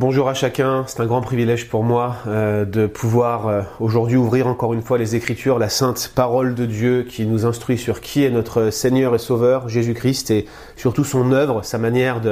Bonjour à chacun, c'est un grand privilège pour moi euh, de pouvoir euh, aujourd'hui ouvrir encore une fois les Écritures, la sainte parole de Dieu qui nous instruit sur qui est notre Seigneur et Sauveur, Jésus-Christ, et surtout son œuvre, sa manière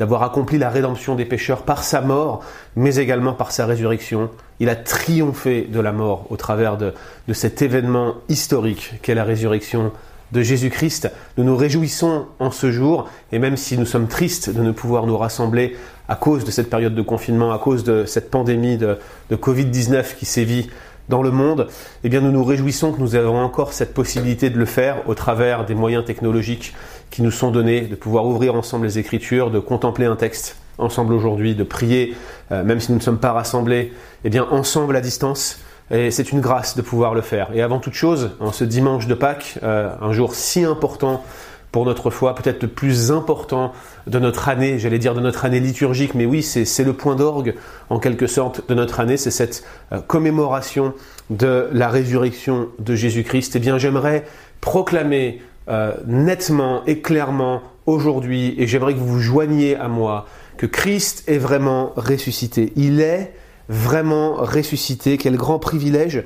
d'avoir accompli la rédemption des pécheurs par sa mort, mais également par sa résurrection. Il a triomphé de la mort au travers de, de cet événement historique qu'est la résurrection de Jésus-Christ. Nous nous réjouissons en ce jour, et même si nous sommes tristes de ne pouvoir nous rassembler à cause de cette période de confinement, à cause de cette pandémie de, Covid-19 qui sévit dans le monde, eh bien nous nous réjouissons que nous avons encore cette possibilité de le faire au travers des moyens technologiques qui nous sont donnés, de pouvoir ouvrir ensemble les Écritures, de contempler un texte ensemble aujourd'hui, de prier, euh, même si nous ne sommes pas rassemblés, eh bien ensemble à distance. Et c'est une grâce de pouvoir le faire. Et avant toute chose, en ce dimanche de Pâques, euh, un jour si important pour notre foi, peut-être le plus important de notre année, j'allais dire de notre année liturgique, mais oui, c'est le point d'orgue en quelque sorte de notre année, c'est cette euh, commémoration de la résurrection de Jésus-Christ. Eh bien, j'aimerais proclamer euh, nettement et clairement aujourd'hui, et j'aimerais que vous vous joigniez à moi, que Christ est vraiment ressuscité. Il est vraiment ressuscité. Quel grand privilège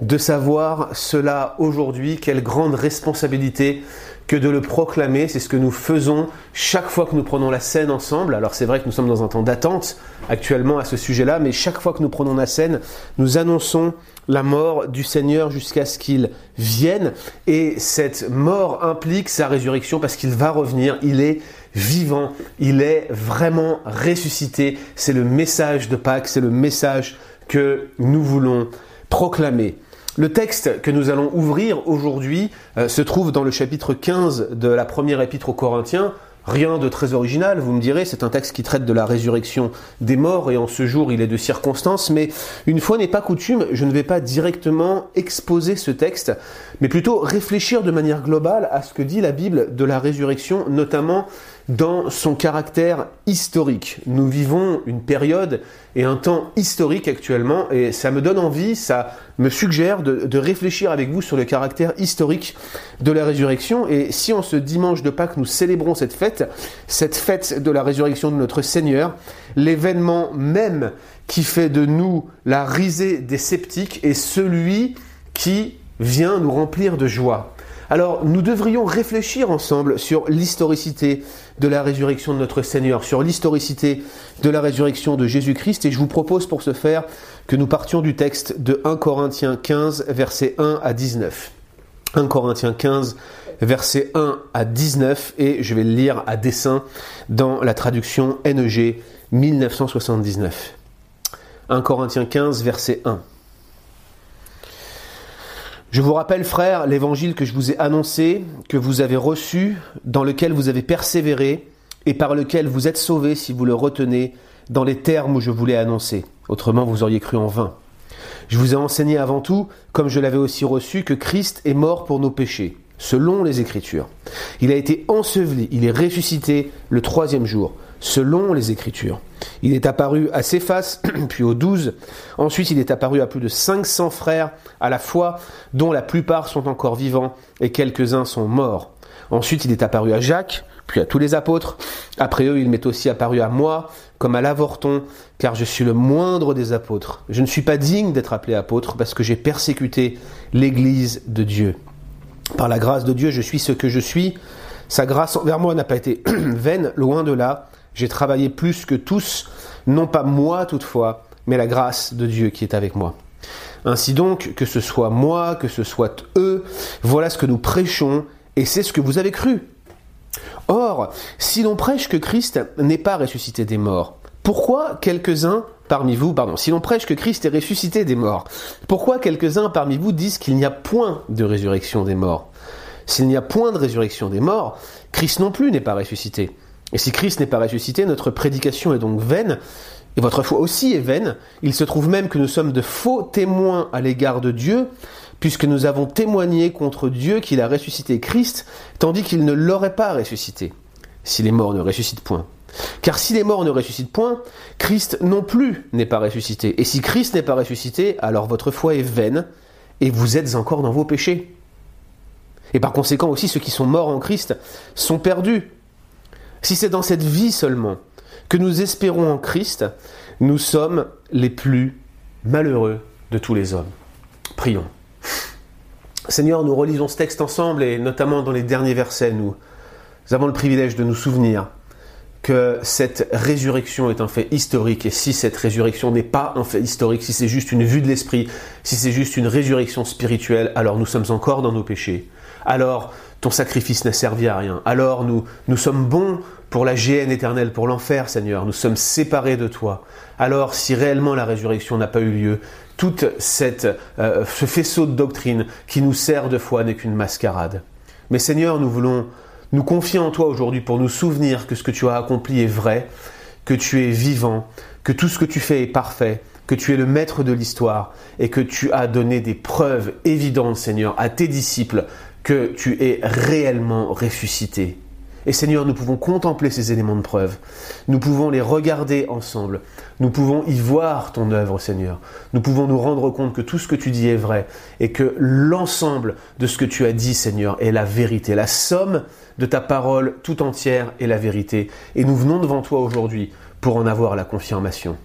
de savoir cela aujourd'hui. Quelle grande responsabilité que de le proclamer. C'est ce que nous faisons chaque fois que nous prenons la scène ensemble. Alors c'est vrai que nous sommes dans un temps d'attente actuellement à ce sujet-là, mais chaque fois que nous prenons la scène, nous annonçons la mort du Seigneur jusqu'à ce qu'il vienne. Et cette mort implique sa résurrection parce qu'il va revenir. Il est vivant. Il est vraiment ressuscité. C'est le message de Pâques. C'est le message que nous voulons proclamer. Le texte que nous allons ouvrir aujourd'hui euh, se trouve dans le chapitre 15 de la première épître aux Corinthiens. Rien de très original, vous me direz, c'est un texte qui traite de la résurrection des morts et en ce jour il est de circonstance, mais une fois n'est pas coutume, je ne vais pas directement exposer ce texte, mais plutôt réfléchir de manière globale à ce que dit la Bible de la résurrection, notamment dans son caractère historique. Nous vivons une période et un temps historique actuellement et ça me donne envie, ça me suggère de, réfléchir avec vous sur le caractère historique de la résurrection et si en ce dimanche de Pâques nous célébrons cette fête, cette fête de la résurrection de notre Seigneur, l'événement même qui fait de nous la risée des sceptiques est celui qui vient nous remplir de joie. Alors nous devrions réfléchir ensemble sur l'historicité de la résurrection de notre Seigneur, sur l'historicité de la résurrection de Jésus-Christ, et je vous propose pour ce faire que nous partions du texte de 1 Corinthiens 15, versets 1 à 19. 1 Corinthiens 15, versets 1 à 19, et je vais le lire à dessein dans la traduction NEG 1979. 1 Corinthiens 15, verset 1. Je vous rappelle, frères, l'évangile que je vous ai annoncé, que vous avez reçu, dans lequel vous avez persévéré, et par lequel vous êtes sauvés si vous le retenez dans les termes où je vous l'ai annoncé. Autrement, vous auriez cru en vain. Je vous ai enseigné avant tout, comme je l'avais aussi reçu, que Christ est mort pour nos péchés, selon les Écritures. Il a été enseveli, il est ressuscité le troisième jour selon les Écritures. Il est apparu à Céphas, puis aux douze. Ensuite, il est apparu à plus de 500 frères à la fois, dont la plupart sont encore vivants et quelques-uns sont morts. Ensuite, il est apparu à Jacques, puis à tous les apôtres. Après eux, il m'est aussi apparu à moi, comme à l'avorton, car je suis le moindre des apôtres. Je ne suis pas digne d'être appelé apôtre parce que j'ai persécuté l'Église de Dieu. Par la grâce de Dieu, je suis ce que je suis. Sa grâce envers moi n'a pas été vaine, loin de là. J'ai travaillé plus que tous, non pas moi toutefois, mais la grâce de Dieu qui est avec moi. Ainsi donc, que ce soit moi, que ce soit eux, voilà ce que nous prêchons, et c'est ce que vous avez cru. Or, si l'on prêche que Christ n'est pas ressuscité des morts, pourquoi quelques-uns parmi vous, pardon, si l'on prêche que Christ est ressuscité des morts, pourquoi quelques-uns parmi vous disent qu'il n'y a point de résurrection des morts? S'il n'y a point de résurrection des morts, Christ non plus n'est pas ressuscité. Et si Christ n'est pas ressuscité, notre prédication est donc vaine, et votre foi aussi est vaine. Il se trouve même que nous sommes de faux témoins à l'égard de Dieu, puisque nous avons témoigné contre Dieu qu'il a ressuscité Christ, tandis qu'il ne l'aurait pas ressuscité, si les morts ne ressuscitent point. Car si les morts ne ressuscitent point, Christ non plus n'est pas ressuscité. Et si Christ n'est pas ressuscité, alors votre foi est vaine, et vous êtes encore dans vos péchés. Et par conséquent aussi, ceux qui sont morts en Christ sont perdus. Si c'est dans cette vie seulement que nous espérons en Christ, nous sommes les plus malheureux de tous les hommes. Prions. Seigneur, nous relisons ce texte ensemble et notamment dans les derniers versets, nous, avons le privilège de nous souvenir que cette résurrection est un fait historique et si cette résurrection n'est pas un fait historique, si c'est juste une vue de l'esprit, si c'est juste une résurrection spirituelle, alors nous sommes encore dans nos péchés. Alors ton sacrifice n'a servi à rien. Alors nous, nous sommes bons pour la géhenne éternelle, pour l'enfer, Seigneur. Nous sommes séparés de toi. Alors si réellement la résurrection n'a pas eu lieu, tout euh, ce faisceau de doctrine qui nous sert de foi n'est qu'une mascarade. Mais Seigneur, nous voulons nous confier en toi aujourd'hui pour nous souvenir que ce que tu as accompli est vrai, que tu es vivant, que tout ce que tu fais est parfait, que tu es le maître de l'histoire et que tu as donné des preuves évidentes, Seigneur, à tes disciples que tu es réellement ressuscité. Et Seigneur, nous pouvons contempler ces éléments de preuve. Nous pouvons les regarder ensemble. Nous pouvons y voir ton œuvre, Seigneur. Nous pouvons nous rendre compte que tout ce que tu dis est vrai et que l'ensemble de ce que tu as dit, Seigneur, est la vérité. La somme de ta parole tout entière est la vérité. Et nous venons devant toi aujourd'hui pour en avoir la confirmation.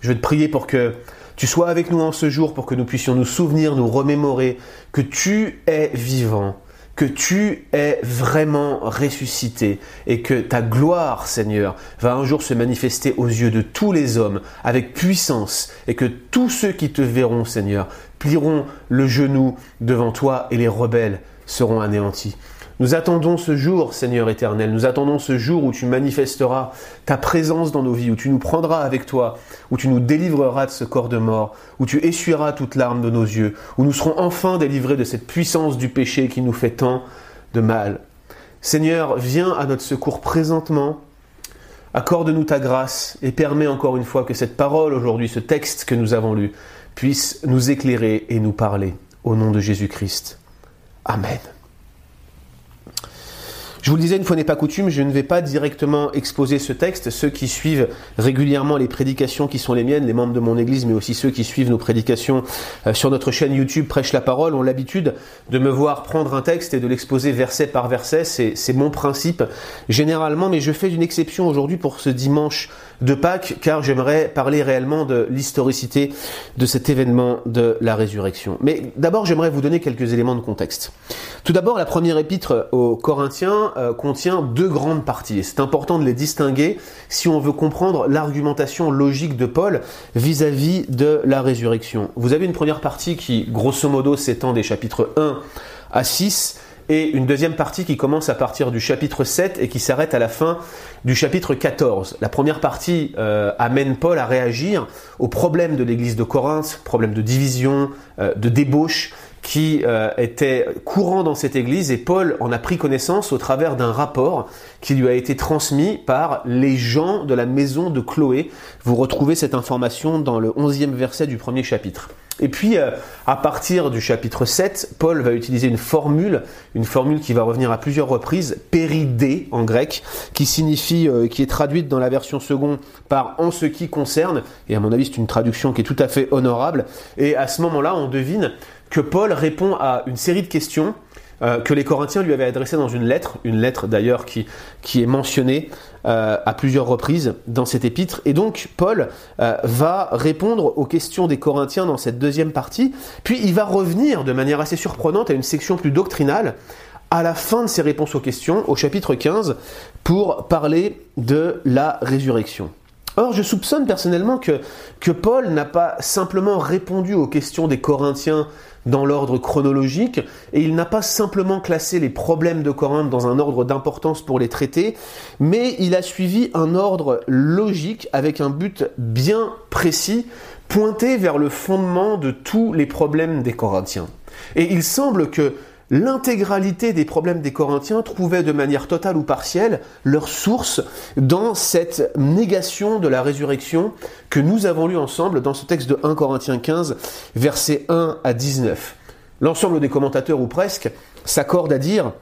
Je veux te prier pour que tu sois avec nous en ce jour, pour que nous puissions nous souvenir, nous remémorer que tu es vivant que tu es vraiment ressuscité et que ta gloire, Seigneur, va un jour se manifester aux yeux de tous les hommes avec puissance et que tous ceux qui te verront, Seigneur, plieront le genou devant toi et les rebelles seront anéantis. Nous attendons ce jour, Seigneur éternel, nous attendons ce jour où tu manifesteras ta présence dans nos vies, où tu nous prendras avec toi, où tu nous délivreras de ce corps de mort, où tu essuieras toute larme de nos yeux, où nous serons enfin délivrés de cette puissance du péché qui nous fait tant de mal. Seigneur, viens à notre secours présentement, accorde-nous ta grâce et permets encore une fois que cette parole aujourd'hui, ce texte que nous avons lu, puisse nous éclairer et nous parler. Au nom de Jésus-Christ. Amen. Je vous le disais, une fois n'est pas coutume, je ne vais pas directement exposer ce texte. Ceux qui suivent régulièrement les prédications qui sont les miennes, les membres de mon église, mais aussi ceux qui suivent nos prédications euh, sur notre chaîne YouTube Prêche la parole, ont l'habitude de me voir prendre un texte et de l'exposer verset par verset. C'est mon principe généralement, mais je fais une exception aujourd'hui pour ce dimanche de Pâques, car j'aimerais parler réellement de l'historicité de cet événement de la résurrection. Mais d'abord, j'aimerais vous donner quelques éléments de contexte. Tout d'abord, la première épître aux Corinthiens euh, contient deux grandes parties. C'est important de les distinguer si on veut comprendre l'argumentation logique de Paul vis-à-vis de la résurrection. Vous avez une première partie qui, grosso modo, s'étend des chapitres 1 à 6 et une deuxième partie qui commence à partir du chapitre 7 et qui s'arrête à la fin du chapitre 14. La première partie euh, amène Paul à réagir aux problèmes de l'église de Corinthe, problèmes de division, euh, de débauche, qui euh, était courant dans cette église et Paul en a pris connaissance au travers d'un rapport qui lui a été transmis par les gens de la maison de Chloé. Vous retrouvez cette information dans le 11e verset du premier chapitre. Et puis, euh, à partir du chapitre 7, Paul va utiliser une formule, une formule qui va revenir à plusieurs reprises, péridé en grec, qui signifie, euh, qui est traduite dans la version seconde par en ce qui concerne, et à mon avis c'est une traduction qui est tout à fait honorable, et à ce moment-là on devine que Paul répond à une série de questions euh, que les Corinthiens lui avaient adressées dans une lettre, une lettre d'ailleurs qui, est mentionnée euh, à plusieurs reprises dans cet épître. Et donc Paul euh, va répondre aux questions des Corinthiens dans cette deuxième partie, puis il va revenir de manière assez surprenante à une section plus doctrinale à la fin de ses réponses aux questions, au chapitre 15, pour parler de la résurrection. Or, je soupçonne personnellement que Paul n'a pas simplement répondu aux questions des Corinthiens dans l'ordre chronologique, et il n'a pas simplement classé les problèmes de Corinthe dans un ordre d'importance pour les traiter, mais il a suivi un ordre logique avec un but bien précis, pointé vers le fondement de tous les problèmes des Corinthiens. Et il semble que l'intégralité des problèmes des Corinthiens trouvait de manière totale ou partielle leur source dans cette négation de la résurrection que nous avons lu ensemble dans ce texte de 1 Corinthiens 15, versets 1 à 19. L'ensemble des commentateurs, ou presque, s'accordent à dire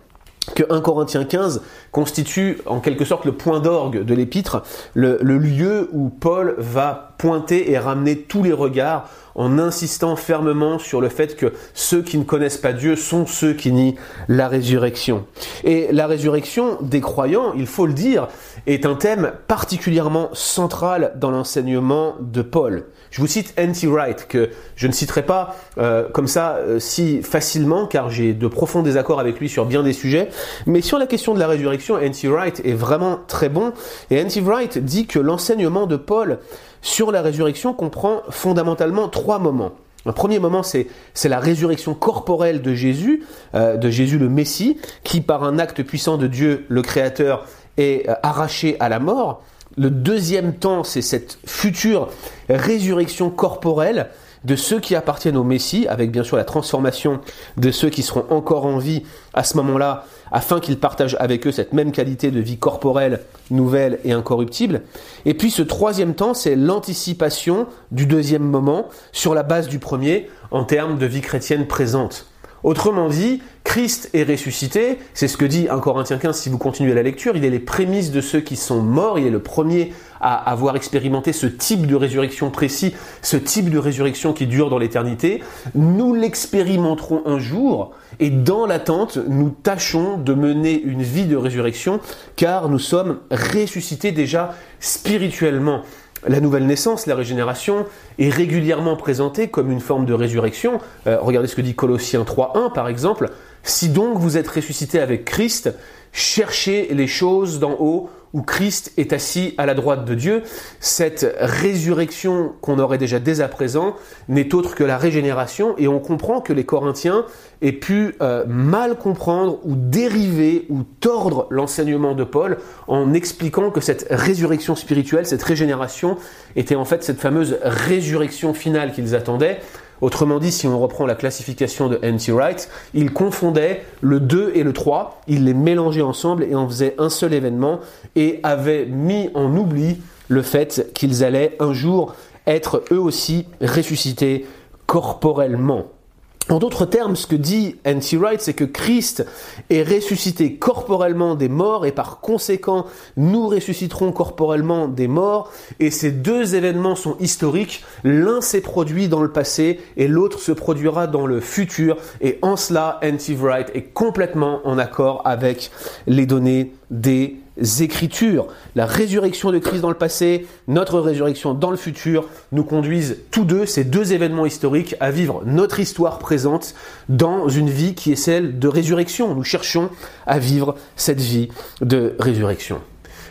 que 1 Corinthiens 15 constitue en quelque sorte le point d'orgue de l'épître, le, lieu où Paul va pointer et ramener tous les regards en insistant fermement sur le fait que ceux qui ne connaissent pas Dieu sont ceux qui nient la résurrection. Et la résurrection des croyants, il faut le dire, est un thème particulièrement central dans l'enseignement de Paul. Je vous cite N.T. Wright, que je ne citerai pas euh, comme ça euh, si facilement, car j'ai de profonds désaccords avec lui sur bien des sujets. Mais sur la question de la résurrection, N.T. Wright est vraiment très bon. Et N.T. Wright dit que l'enseignement de Paul sur la résurrection comprend fondamentalement trois moments. Le premier moment, c'est la résurrection corporelle de Jésus, euh, de Jésus le Messie, qui par un acte puissant de Dieu, le Créateur, est arraché à la mort. Le deuxième temps, c'est cette future résurrection corporelle de ceux qui appartiennent au Messie, avec bien sûr la transformation de ceux qui seront encore en vie à ce moment-là, afin qu'ils partagent avec eux cette même qualité de vie corporelle, nouvelle et incorruptible. Et puis ce troisième temps, c'est l'anticipation du deuxième moment sur la base du premier en termes de vie chrétienne présente. Autrement dit, Christ est ressuscité, c'est ce que dit 1 Corinthiens 15 si vous continuez la lecture, il est les prémices de ceux qui sont morts, il est le premier à avoir expérimenté ce type de résurrection précis, ce type de résurrection qui dure dans l'éternité. Nous l'expérimenterons un jour et dans l'attente, nous tâchons de mener une vie de résurrection car nous sommes ressuscités déjà spirituellement. La nouvelle naissance, la régénération, est régulièrement présentée comme une forme de résurrection. Euh, regardez ce que dit Colossiens 3.1 par exemple. Si donc vous êtes ressuscité avec Christ, cherchez les choses d'en haut où Christ est assis à la droite de Dieu. Cette résurrection qu'on aurait déjà dès à présent n'est autre que la régénération et on comprend que les Corinthiens aient pu euh, mal comprendre ou dériver ou tordre l'enseignement de Paul en expliquant que cette résurrection spirituelle, cette régénération était en fait cette fameuse résurrection finale qu'ils attendaient. Autrement dit, si on reprend la classification de N.T. Wright, il confondait le 2 et le 3, il les mélangeait ensemble et en faisait un seul événement et avait mis en oubli le fait qu'ils allaient un jour être eux aussi ressuscités corporellement. En d'autres termes, ce que dit N.T. Wright, c'est que Christ est ressuscité corporellement des morts et par conséquent, nous ressusciterons corporellement des morts. Et ces deux événements sont historiques. L'un s'est produit dans le passé et l'autre se produira dans le futur. Et en cela, N.T. Wright est complètement en accord avec les données des Écritures. La résurrection de Christ dans le passé, notre résurrection dans le futur, nous conduisent tous deux, ces deux événements historiques, à vivre notre histoire présente dans une vie qui est celle de résurrection. Nous cherchons à vivre cette vie de résurrection.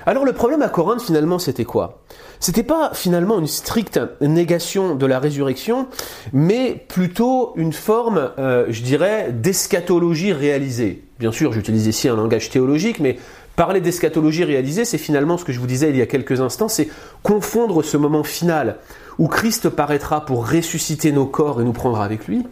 Alors le problème à Corinthe finalement c'était quoi? C'était pas finalement une stricte négation de la résurrection, mais plutôt une forme, euh, je dirais, d'eschatologie réalisée. Bien sûr, j'utilise ici un langage théologique, mais Parler d'eschatologie réalisée, c'est finalement ce que je vous disais il y a quelques instants, c'est confondre ce moment final où Christ paraîtra pour ressusciter nos corps et nous prendra avec lui,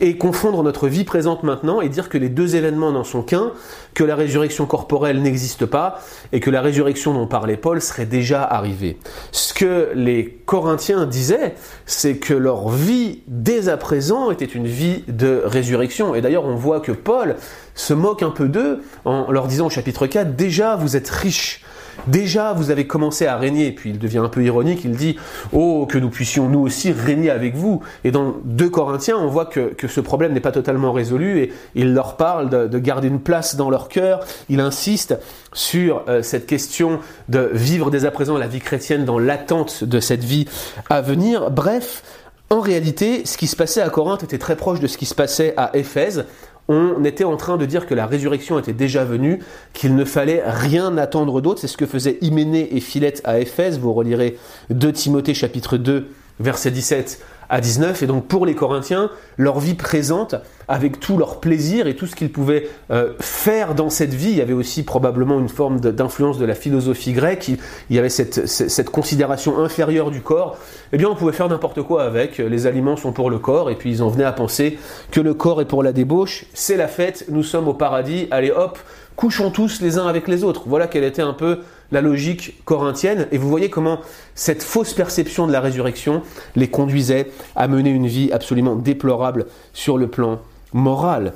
et confondre notre vie présente maintenant et dire que les deux événements n'en sont qu'un, que la résurrection corporelle n'existe pas et que la résurrection dont parlait Paul serait déjà arrivée. Ce que les Corinthiens disaient, c'est que leur vie dès à présent était une vie de résurrection. Et d'ailleurs, on voit que Paul se moque un peu d'eux en leur disant au chapitre 4, déjà vous êtes riches Déjà, vous avez commencé à régner, puis il devient un peu ironique, il dit Oh, que nous puissions nous aussi régner avec vous. Et dans 2 Corinthiens, on voit que, ce problème n'est pas totalement résolu et il leur parle de, garder une place dans leur cœur. Il insiste sur euh, cette question de vivre dès à présent la vie chrétienne dans l'attente de cette vie à venir. Bref, en réalité, ce qui se passait à Corinthe était très proche de ce qui se passait à Éphèse on était en train de dire que la résurrection était déjà venue, qu'il ne fallait rien attendre d'autre. C'est ce que faisaient Hyménée et Philette à Éphèse. Vous relirez 2 Timothée chapitre 2, verset 17 à 19. Et donc pour les Corinthiens, leur vie présente, avec tout leur plaisir et tout ce qu'ils pouvaient euh, faire dans cette vie, il y avait aussi probablement une forme d'influence de la philosophie grecque, il y avait cette, cette, considération inférieure du corps, eh bien on pouvait faire n'importe quoi avec, les aliments sont pour le corps, et puis ils en venaient à penser que le corps est pour la débauche, c'est la fête, nous sommes au paradis, allez hop, couchons tous les uns avec les autres. Voilà quelle était un peu la logique corinthienne. Et vous voyez comment cette fausse perception de la résurrection les conduisait à mener une vie absolument déplorable sur le plan moral.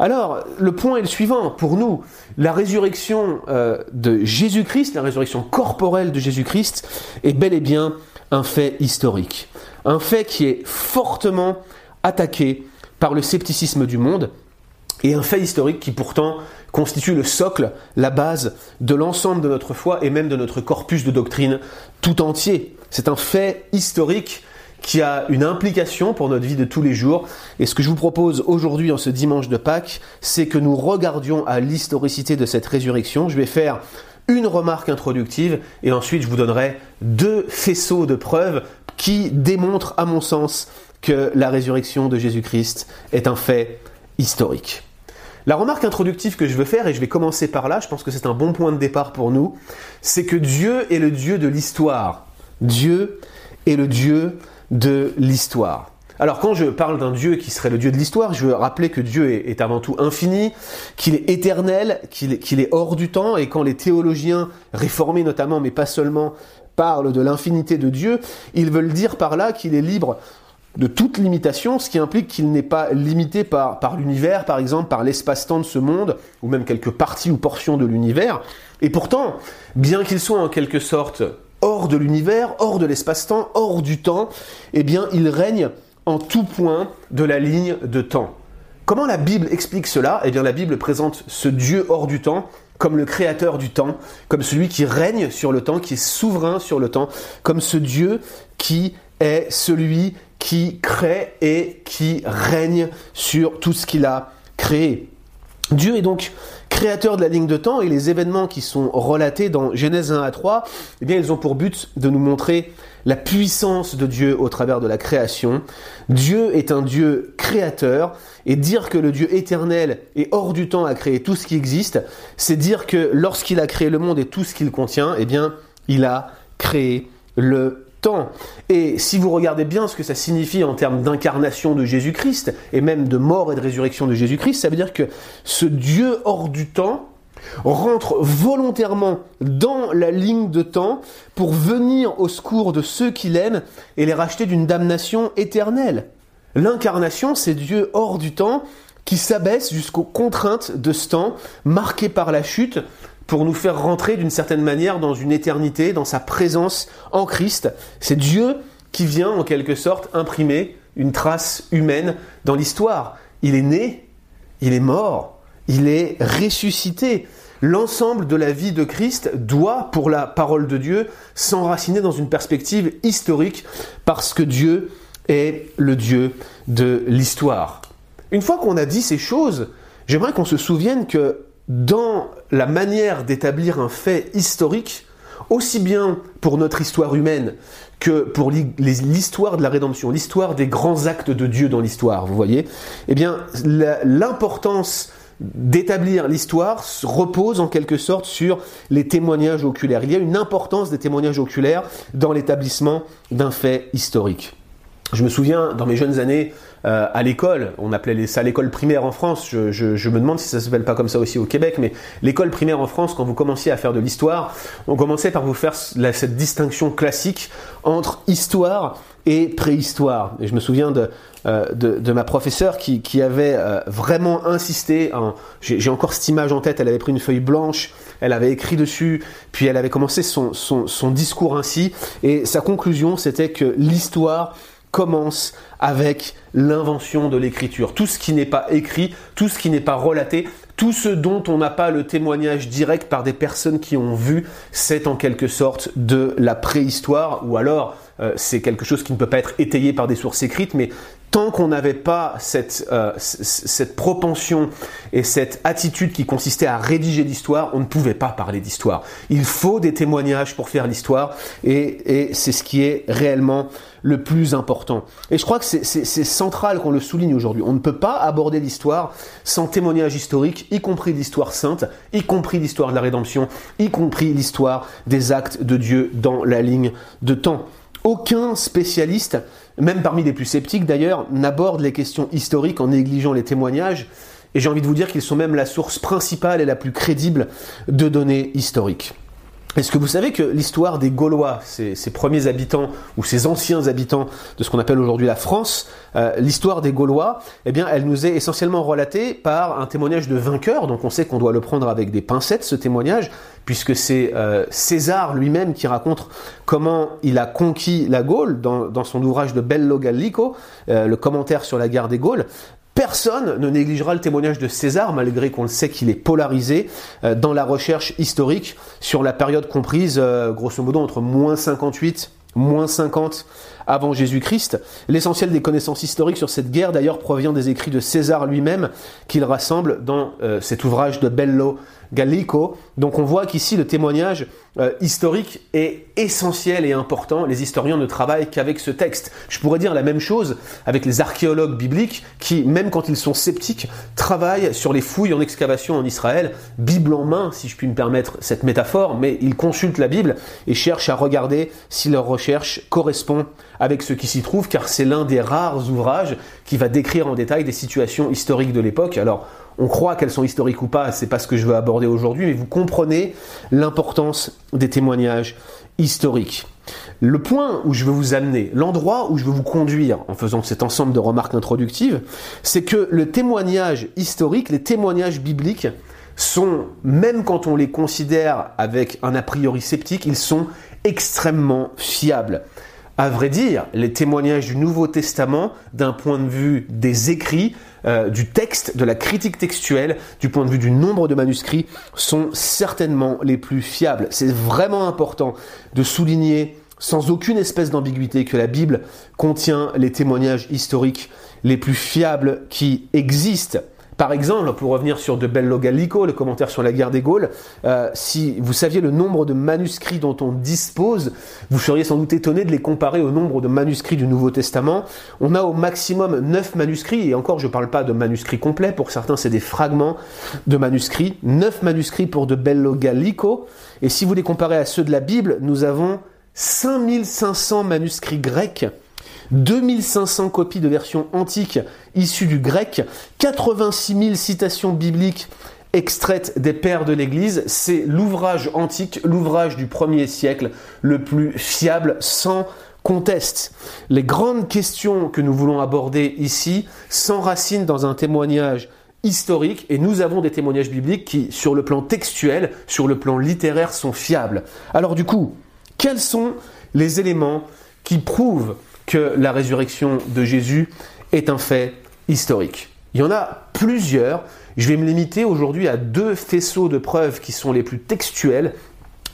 Alors, le point est le suivant pour nous. La résurrection euh, de Jésus-Christ, la résurrection corporelle de Jésus-Christ, est bel et bien un fait historique. Un fait qui est fortement attaqué par le scepticisme du monde et un fait historique qui pourtant constitue le socle, la base de l'ensemble de notre foi et même de notre corpus de doctrine tout entier. C'est un fait historique qui a une implication pour notre vie de tous les jours. Et ce que je vous propose aujourd'hui en ce dimanche de Pâques, c'est que nous regardions à l'historicité de cette résurrection. Je vais faire une remarque introductive et ensuite je vous donnerai deux faisceaux de preuves qui démontrent à mon sens que la résurrection de Jésus-Christ est un fait historique. La remarque introductive que je veux faire, et je vais commencer par là, je pense que c'est un bon point de départ pour nous, c'est que Dieu est le Dieu de l'histoire. Dieu est le Dieu de l'histoire. Alors quand je parle d'un Dieu qui serait le Dieu de l'histoire, je veux rappeler que Dieu est, avant tout infini, qu'il est éternel, qu'il est, hors du temps, et quand les théologiens réformés notamment, mais pas seulement, parlent de l'infinité de Dieu, ils veulent dire par là qu'il est libre de toute limitation, ce qui implique qu'il n'est pas limité par, par l'univers, par exemple, par l'espace-temps de ce monde, ou même quelques parties ou portions de l'univers. Et pourtant, bien qu'il soit en quelque sorte hors de l'univers, hors de l'espace-temps, hors du temps, eh bien, il règne en tout point de la ligne de temps. Comment la Bible explique cela? Eh bien, la Bible présente ce Dieu hors du temps comme le créateur du temps, comme celui qui règne sur le temps, qui est souverain sur le temps, comme ce Dieu qui est celui qui crée et qui règne sur tout ce qu'il a créé. Dieu est donc créateur de la ligne de temps et les événements qui sont relatés dans Genèse 1 à 3, eh bien, ils ont pour but de nous montrer la puissance de Dieu au travers de la création. Dieu est un Dieu créateur et dire que le Dieu éternel et hors du temps a créé tout ce qui existe, c'est dire que lorsqu'il a créé le monde et tout ce qu'il contient, eh bien, il a créé le temps. Et si vous regardez bien ce que ça signifie en termes d'incarnation de Jésus-Christ, et même de mort et de résurrection de Jésus-Christ, ça veut dire que ce Dieu hors du temps rentre volontairement dans la ligne de temps pour venir au secours de ceux qu'il aime et les racheter d'une damnation éternelle. L'incarnation, c'est Dieu hors du temps qui s'abaisse jusqu'aux contraintes de ce temps marqué par la chute pour nous faire rentrer d'une certaine manière dans une éternité, dans sa présence en Christ. C'est Dieu qui vient en quelque sorte imprimer une trace humaine dans l'histoire. Il est né, il est mort, il est ressuscité. L'ensemble de la vie de Christ doit, pour la parole de Dieu, s'enraciner dans une perspective historique parce que Dieu est le Dieu de l'histoire. Une fois qu'on a dit ces choses, j'aimerais qu'on se souvienne que dans la manière d'établir un fait historique, aussi bien pour notre histoire humaine que pour l'histoire de la rédemption, l'histoire des grands actes de Dieu dans l'histoire, vous voyez, eh bien, l'importance d'établir l'histoire repose en quelque sorte sur les témoignages oculaires. Il y a une importance des témoignages oculaires dans l'établissement d'un fait historique. Je me souviens, dans mes jeunes années, euh, à l'école, on appelait ça l'école primaire en France, je, me demande si ça s'appelle pas comme ça aussi au Québec, mais l'école primaire en France, quand vous commenciez à faire de l'histoire, on commençait par vous faire cette distinction classique entre histoire et préhistoire. Et je me souviens de, euh, de, ma professeure qui, avait euh, vraiment insisté, j'ai encore cette image en tête, elle avait pris une feuille blanche, elle avait écrit dessus, puis elle avait commencé son, son discours ainsi, et sa conclusion c'était que l'histoire commence avec l'invention de l'écriture. Tout ce qui n'est pas écrit, tout ce qui n'est pas relaté, tout ce dont on n'a pas le témoignage direct par des personnes qui ont vu, c'est en quelque sorte de la préhistoire, ou alors euh, c'est quelque chose qui ne peut pas être étayé par des sources écrites, mais tant qu'on n'avait pas cette, euh, cette propension et cette attitude qui consistait à rédiger l'histoire, on ne pouvait pas parler d'histoire. Il faut des témoignages pour faire l'histoire et, et c'est ce qui est réellement le plus important. Et je crois que c'est central qu'on le souligne aujourd'hui. On ne peut pas aborder l'histoire sans témoignage historique, y compris l'histoire sainte, y compris l'histoire de la rédemption, y compris l'histoire des actes de Dieu dans la ligne de temps. Aucun spécialiste, même parmi les plus sceptiques d'ailleurs, n'aborde les questions historiques en négligeant les témoignages, et j'ai envie de vous dire qu'ils sont même la source principale et la plus crédible de données historiques. Est-ce que vous savez que l'histoire des Gaulois, ces, premiers habitants ou ces anciens habitants de ce qu'on appelle aujourd'hui la France, euh, l'histoire des Gaulois, eh bien, elle nous est essentiellement relatée par un témoignage de vainqueur. Donc, on sait qu'on doit le prendre avec des pincettes ce témoignage, puisque c'est euh, César lui-même qui raconte comment il a conquis la Gaule dans, son ouvrage de Bello Gallico, euh, le commentaire sur la guerre des Gaules. Personne ne négligera le témoignage de César, malgré qu'on le sait qu'il est polarisé euh, dans la recherche historique sur la période comprise, euh, grosso modo, entre moins 58, moins 50 avant Jésus-Christ. L'essentiel des connaissances historiques sur cette guerre, d'ailleurs, provient des écrits de César lui-même, qu'il rassemble dans euh, cet ouvrage de Bello Gallico. Donc on voit qu'ici le témoignage euh, historique est essentiel et important. Les historiens ne travaillent qu'avec ce texte. Je pourrais dire la même chose avec les archéologues bibliques qui, même quand ils sont sceptiques, travaillent sur les fouilles en excavation en Israël, Bible en main, si je puis me permettre cette métaphore, mais ils consultent la Bible et cherchent à regarder si leur recherche correspond avec ce qui s'y trouve, car c'est l'un des rares ouvrages qui va décrire en détail des situations historiques de l'époque. Alors, on croit qu'elles sont historiques ou pas, c'est pas ce que je veux aborder aujourd'hui, mais vous comprenez l'importance des témoignages historiques. Le point où je veux vous amener, l'endroit où je veux vous conduire en faisant cet ensemble de remarques introductives, c'est que le témoignage historique, les témoignages bibliques, sont, même quand on les considère avec un a priori sceptique, ils sont extrêmement fiables. À vrai dire, les témoignages du Nouveau Testament, d'un point de vue des écrits, euh, du texte, de la critique textuelle, du point de vue du nombre de manuscrits, sont certainement les plus fiables. C'est vraiment important de souligner sans aucune espèce d'ambiguïté que la Bible contient les témoignages historiques les plus fiables qui existent. Par exemple, pour revenir sur De Bello Gallico, le commentaire sur la guerre des Gaules, euh, si vous saviez le nombre de manuscrits dont on dispose, vous seriez sans doute étonné de les comparer au nombre de manuscrits du Nouveau Testament. On a au maximum 9 manuscrits, et encore je ne parle pas de manuscrits complets, pour certains c'est des fragments de manuscrits. 9 manuscrits pour De Bello Gallico, et si vous les comparez à ceux de la Bible, nous avons 5500 manuscrits grecs 2500 copies de versions antiques issues du grec, 86 000 citations bibliques extraites des pères de l'Église. C'est l'ouvrage antique, l'ouvrage du premier siècle le plus fiable sans conteste. Les grandes questions que nous voulons aborder ici s'enracinent dans un témoignage historique et nous avons des témoignages bibliques qui, sur le plan textuel, sur le plan littéraire, sont fiables. Alors du coup, quels sont les éléments qui prouvent que la résurrection de Jésus est un fait historique. Il y en a plusieurs. Je vais me limiter aujourd'hui à deux faisceaux de preuves qui sont les plus textuels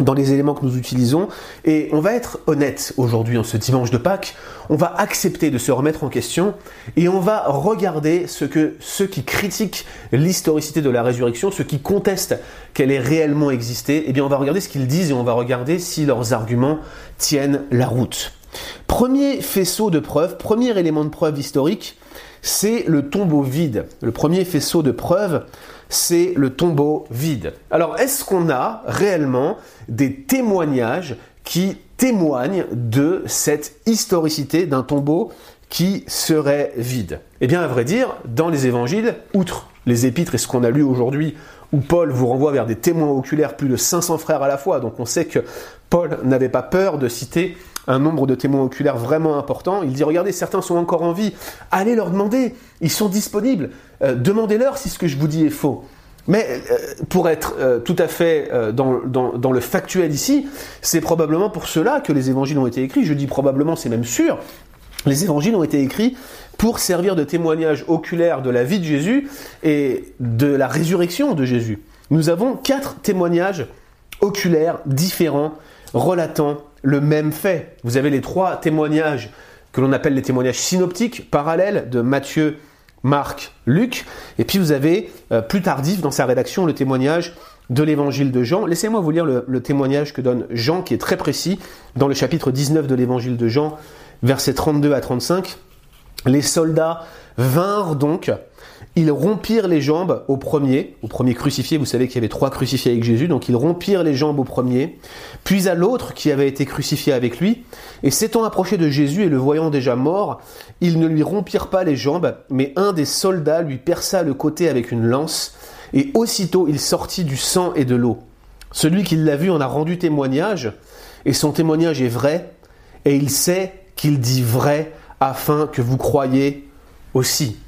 dans les éléments que nous utilisons. Et on va être honnête aujourd'hui, en ce dimanche de Pâques. On va accepter de se remettre en question et on va regarder ce que ceux qui critiquent l'historicité de la résurrection, ceux qui contestent qu'elle ait réellement existé, eh bien on va regarder ce qu'ils disent et on va regarder si leurs arguments tiennent la route. Premier faisceau de preuve, premier élément de preuve historique, c'est le tombeau vide. Le premier faisceau de preuve, c'est le tombeau vide. Alors, est-ce qu'on a réellement des témoignages qui témoignent de cette historicité d'un tombeau qui serait vide? Eh bien, à vrai dire, dans les évangiles, outre les épîtres et ce qu'on a lu aujourd'hui, où Paul vous renvoie vers des témoins oculaires, plus de 500 frères à la fois, donc on sait que Paul n'avait pas peur de citer un nombre de témoins oculaires vraiment important. Il dit, regardez, certains sont encore en vie, allez leur demander, ils sont disponibles, euh, demandez-leur si ce que je vous dis est faux. Mais euh, pour être euh, tout à fait dans, dans, le factuel ici, c'est probablement pour cela que les évangiles ont été écrits. Je dis probablement, c'est même sûr. Les évangiles ont été écrits pour servir de témoignage oculaire de la vie de Jésus et de la résurrection de Jésus. Nous avons quatre témoignages oculaires différents relatant le même fait. Vous avez les trois témoignages que l'on appelle les témoignages synoptiques, parallèles de Matthieu, Marc, Luc, et puis vous avez euh, plus tardif dans sa rédaction le témoignage de l'évangile de Jean. Laissez-moi vous lire le, le, témoignage que donne Jean, qui est très précis, dans le chapitre 19 de l'évangile de Jean, versets 32 à 35. Les soldats vinrent donc ils rompirent les jambes au premier, au premier crucifié, vous savez qu'il y avait trois crucifiés avec Jésus, donc ils rompirent les jambes au premier, puis à l'autre qui avait été crucifié avec lui, et s'étant approché de Jésus et le voyant déjà mort, ils ne lui rompirent pas les jambes, mais un des soldats lui perça le côté avec une lance, et aussitôt il sortit du sang et de l'eau. Celui qui l'a vu en a rendu témoignage, et son témoignage est vrai, et il sait qu'il dit vrai afin que vous croyiez aussi.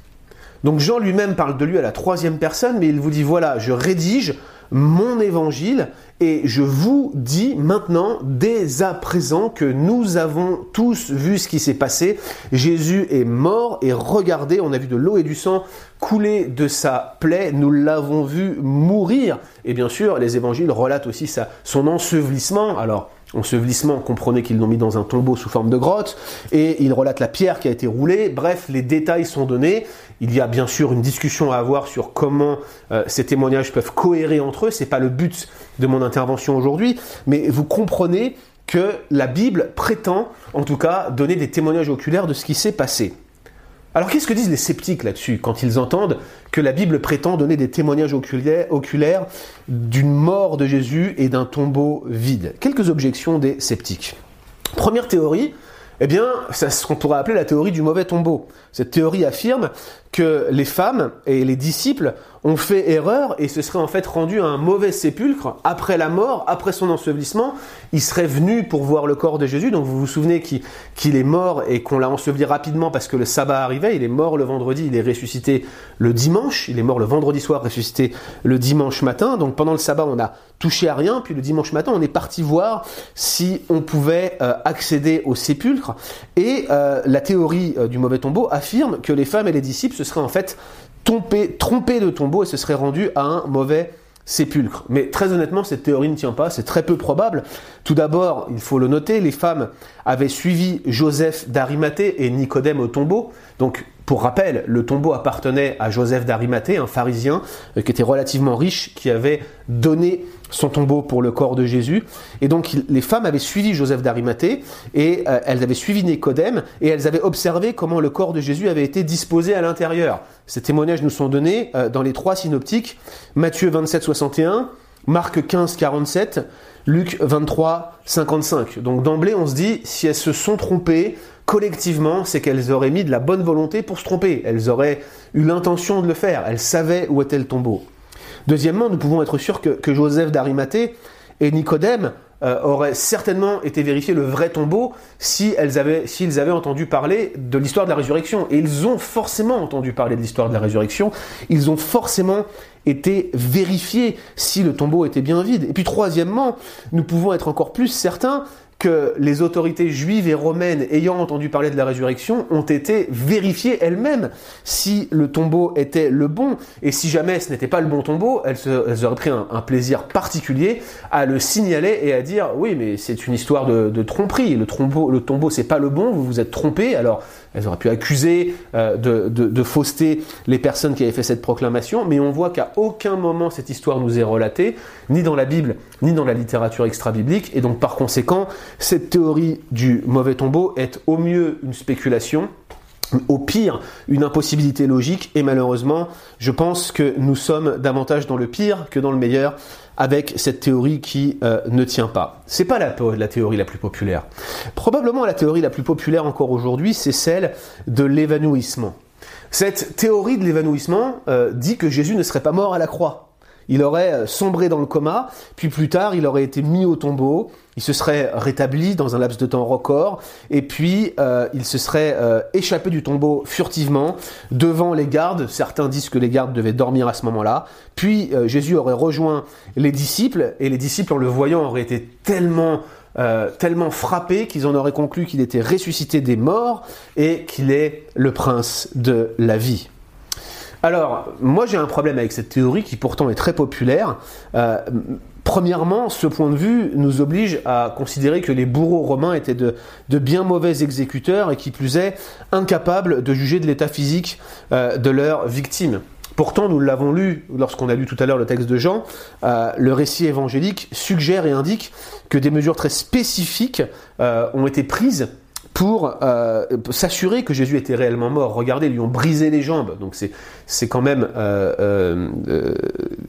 Donc Jean lui-même parle de lui à la troisième personne, mais il vous dit, voilà, je rédige mon évangile et je vous dis maintenant, dès à présent, que nous avons tous vu ce qui s'est passé. Jésus est mort et regardez, on a vu de l'eau et du sang couler de sa plaie, nous l'avons vu mourir. Et bien sûr, les évangiles relatent aussi sa, son ensevelissement. Alors, ensevelissement, comprenez qu'ils l'ont mis dans un tombeau sous forme de grotte, et il relate la pierre qui a été roulée, bref, les détails sont donnés. Il y a bien sûr une discussion à avoir sur comment euh, ces témoignages peuvent cohérer entre eux, c'est pas le but de mon intervention aujourd'hui, mais vous comprenez que la Bible prétend, en tout cas, donner des témoignages oculaires de ce qui s'est passé. Alors qu'est-ce que disent les sceptiques là-dessus quand ils entendent que la Bible prétend donner des témoignages oculaires, d'une mort de Jésus et d'un tombeau vide? Quelques objections des sceptiques. Première théorie, eh bien, c'est ce qu'on pourrait appeler la théorie du mauvais tombeau. Cette théorie affirme que les femmes et les disciples ont fait erreur et se seraient en fait rendus à un mauvais sépulcre après la mort, après son ensevelissement. Ils seraient venus pour voir le corps de Jésus. Donc vous vous souvenez qu'il est mort et qu'on l'a enseveli rapidement parce que le sabbat arrivait. Il est mort le vendredi, il est ressuscité le dimanche. Il est mort le vendredi soir, ressuscité le dimanche matin. Donc pendant le sabbat, on a touché à rien. Puis le dimanche matin, on est parti voir si on pouvait euh, accéder au sépulcre. Et euh, la théorie euh, du mauvais tombeau affirme que les femmes et les disciples se seraient en fait trompés, de tombeau et se seraient rendus à un mauvais sépulcre. Mais très honnêtement, cette théorie ne tient pas, c'est très peu probable. Tout d'abord, il faut le noter, les femmes avaient suivi Joseph d'Arimathée et Nicodème au tombeau. Donc, pour rappel, le tombeau appartenait à Joseph d'Arimathée, un pharisien euh, qui était relativement riche, qui avait donné son tombeau pour le corps de Jésus. Et donc les femmes avaient suivi Joseph d'Arimathée et euh, elles avaient suivi Nicodème et elles avaient observé comment le corps de Jésus avait été disposé à l'intérieur. Ces témoignages nous sont donnés euh, dans les trois synoptiques, Matthieu 27, 61, Marc 15, 47, Luc 23, 55. Donc d'emblée on se dit, si elles se sont trompées, collectivement, c'est qu'elles auraient mis de la bonne volonté pour se tromper. Elles auraient eu l'intention de le faire. Elles savaient où était le tombeau. Deuxièmement, nous pouvons être sûrs que, Joseph d'Arimathée et Nicodème euh, auraient certainement été vérifier le vrai tombeau si avaient, s'ils avaient entendu parler de l'histoire de la résurrection. Et ils ont forcément entendu parler de l'histoire de la résurrection. Ils ont forcément été vérifiés si le tombeau était bien vide. Et puis troisièmement, nous pouvons être encore plus certains que les autorités juives et romaines ayant entendu parler de la résurrection ont été vérifiées elles-mêmes si le tombeau était le bon. Et si jamais ce n'était pas le bon tombeau, elles, auraient pris un, plaisir particulier à le signaler et à dire oui mais c'est une histoire de, tromperie. Le tombeau, le tombeau c'est pas le bon, vous vous êtes trompé. Alors elles auraient pu accuser euh, de, de, les personnes qui avaient fait cette proclamation, mais on voit qu'à aucun moment cette histoire nous est relatée, ni dans la Bible, ni dans la littérature extra-biblique, et donc par conséquent, cette théorie du mauvais tombeau est au mieux une spéculation, au pire une impossibilité logique, et malheureusement, je pense que nous sommes davantage dans le pire que dans le meilleur avec cette théorie qui euh, ne tient pas. C'est pas la, théorie la plus populaire. Probablement la théorie la plus populaire encore aujourd'hui, c'est celle de l'évanouissement. Cette théorie de l'évanouissement euh, dit que Jésus ne serait pas mort à la croix il aurait euh, sombré dans le coma, puis plus tard, il aurait été mis au tombeau, il se serait rétabli dans un laps de temps record, et puis euh, il se serait euh, échappé du tombeau furtivement devant les gardes. Certains disent que les gardes devaient dormir à ce moment-là. Puis Jésus aurait rejoint les disciples, et les disciples, en le voyant, auraient été tellement tellement frappés qu'ils en auraient conclu qu'il était ressuscité des morts et qu'il est le prince de la vie. Alors, moi j'ai un problème avec cette théorie qui pourtant est très populaire. Euh, premièrement, ce point de vue nous oblige à considérer que les bourreaux romains étaient de, bien mauvais exécuteurs et qui plus est, incapables de juger de l'état physique euh, de leurs victimes. Pourtant, nous l'avons lu lorsqu'on a lu tout à l'heure le texte de Jean, euh, le récit évangélique suggère et indique que des mesures très spécifiques ont été prises pour euh, s'assurer que Jésus était réellement mort. Regardez, ils lui ont brisé les jambes. Donc c'est c'est quand même, euh, euh, euh,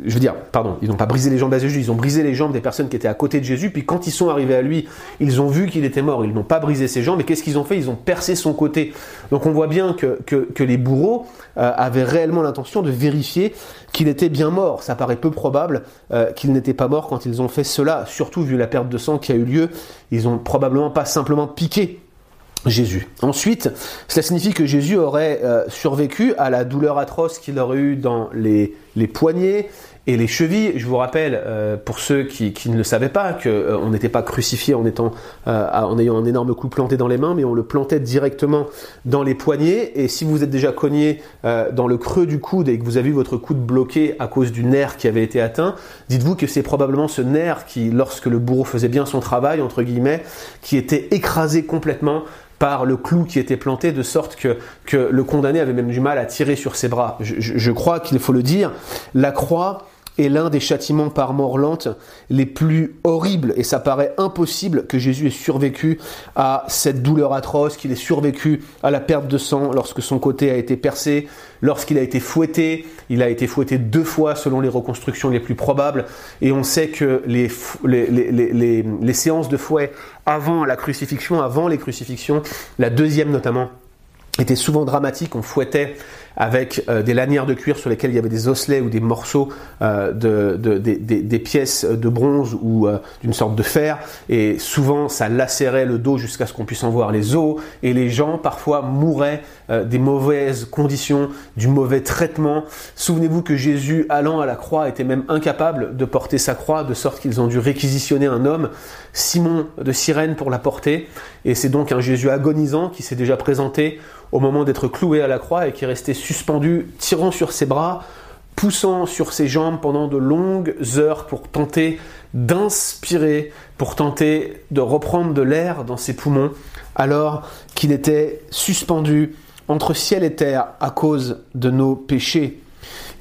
je veux dire, pardon, ils n'ont pas brisé les jambes à Jésus, ils ont brisé les jambes des personnes qui étaient à côté de Jésus. Puis quand ils sont arrivés à lui, ils ont vu qu'il était mort. Ils n'ont pas brisé ses jambes. Et qu'est-ce qu'ils ont fait? Ils ont percé son côté. Donc on voit bien que que, que les bourreaux avaient réellement l'intention de vérifier qu'il était bien mort. Ça paraît peu probable qu'il n'était pas mort quand ils ont fait cela. Surtout vu la perte de sang qui a eu lieu, ils ont probablement pas simplement piqué Jésus. Ensuite, cela signifie que Jésus aurait euh, survécu à la douleur atroce qu'il aurait eue dans les, les poignets et les chevilles. Je vous rappelle, euh, pour ceux qui, qui, ne le savaient pas, qu'on euh, n'était pas crucifié en, étant, en ayant un énorme coup planté dans les mains, mais on le plantait directement dans les poignets. Et si vous êtes déjà cogné dans le creux du coude et que vous avez eu votre coude bloqué à cause du nerf qui avait été atteint, dites-vous que c'est probablement ce nerf qui, lorsque le bourreau faisait bien son travail, entre guillemets, qui était écrasé complètement par le clou qui était planté, de sorte que, que le condamné avait même du mal à tirer sur ses bras. Je, je crois qu'il faut le dire, la croix est l'un des châtiments par mort lente les plus horribles. Et ça paraît impossible que Jésus ait survécu à cette douleur atroce, qu'il ait survécu à la perte de sang lorsque son côté a été percé, lorsqu'il a été fouetté, il a été fouetté deux fois selon les reconstructions les plus probables. Et on sait que les, séances de fouet avant la crucifixion, avant les crucifixions, la deuxième notamment, était souvent dramatique, on fouettait avec euh, des lanières de cuir sur lesquelles il y avait des osselets ou des morceaux euh, de, de, des pièces de bronze ou euh, d'une sorte de fer, et souvent ça lacérait le dos jusqu'à ce qu'on puisse en voir les os, et les gens parfois mouraient des mauvaises conditions, du mauvais traitement. Souvenez-vous que Jésus, allant à la croix, était même incapable de porter sa croix, de sorte qu'ils ont dû réquisitionner un homme, Simon de Cyrène, pour la porter, et c'est donc un Jésus agonisant qui s'est déjà présenté au moment d'être cloué à la croix et qui est resté suspendu, tirant sur ses bras, poussant sur ses jambes pendant de longues heures pour tenter d'inspirer, pour tenter de reprendre de l'air dans ses poumons, alors qu'il était suspendu entre ciel et terre à cause de nos péchés.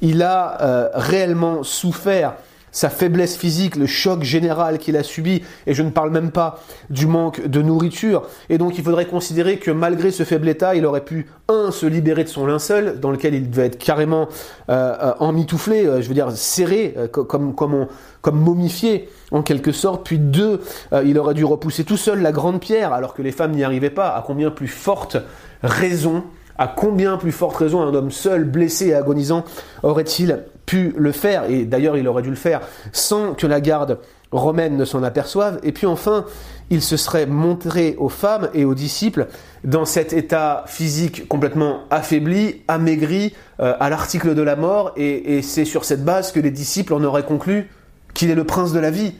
Il a euh, réellement souffert sa faiblesse physique, le choc général qu'il a subi, et je ne parle même pas du manque de nourriture. Et donc il faudrait considérer que malgré ce faible état, il aurait pu, un, se libérer de son linceul, dans lequel il devait être carrément euh, euh emmitouflé, euh, je veux dire serré, euh, comme, comme, comme momifié en quelque sorte, puis deux, il aurait dû repousser tout seul la grande pierre, alors que les femmes n'y arrivaient pas, à combien plus forte raison à combien plus forte raison un homme seul, blessé et agonisant, aurait-il pu le faire, et d'ailleurs il aurait dû le faire sans que la garde romaine ne s'en aperçoive, et puis enfin il se serait montré aux femmes et aux disciples dans cet état physique complètement affaibli, amaigri, euh, à l'article de la mort, et, et c'est sur cette base que les disciples en auraient conclu qu'il est le prince de la vie.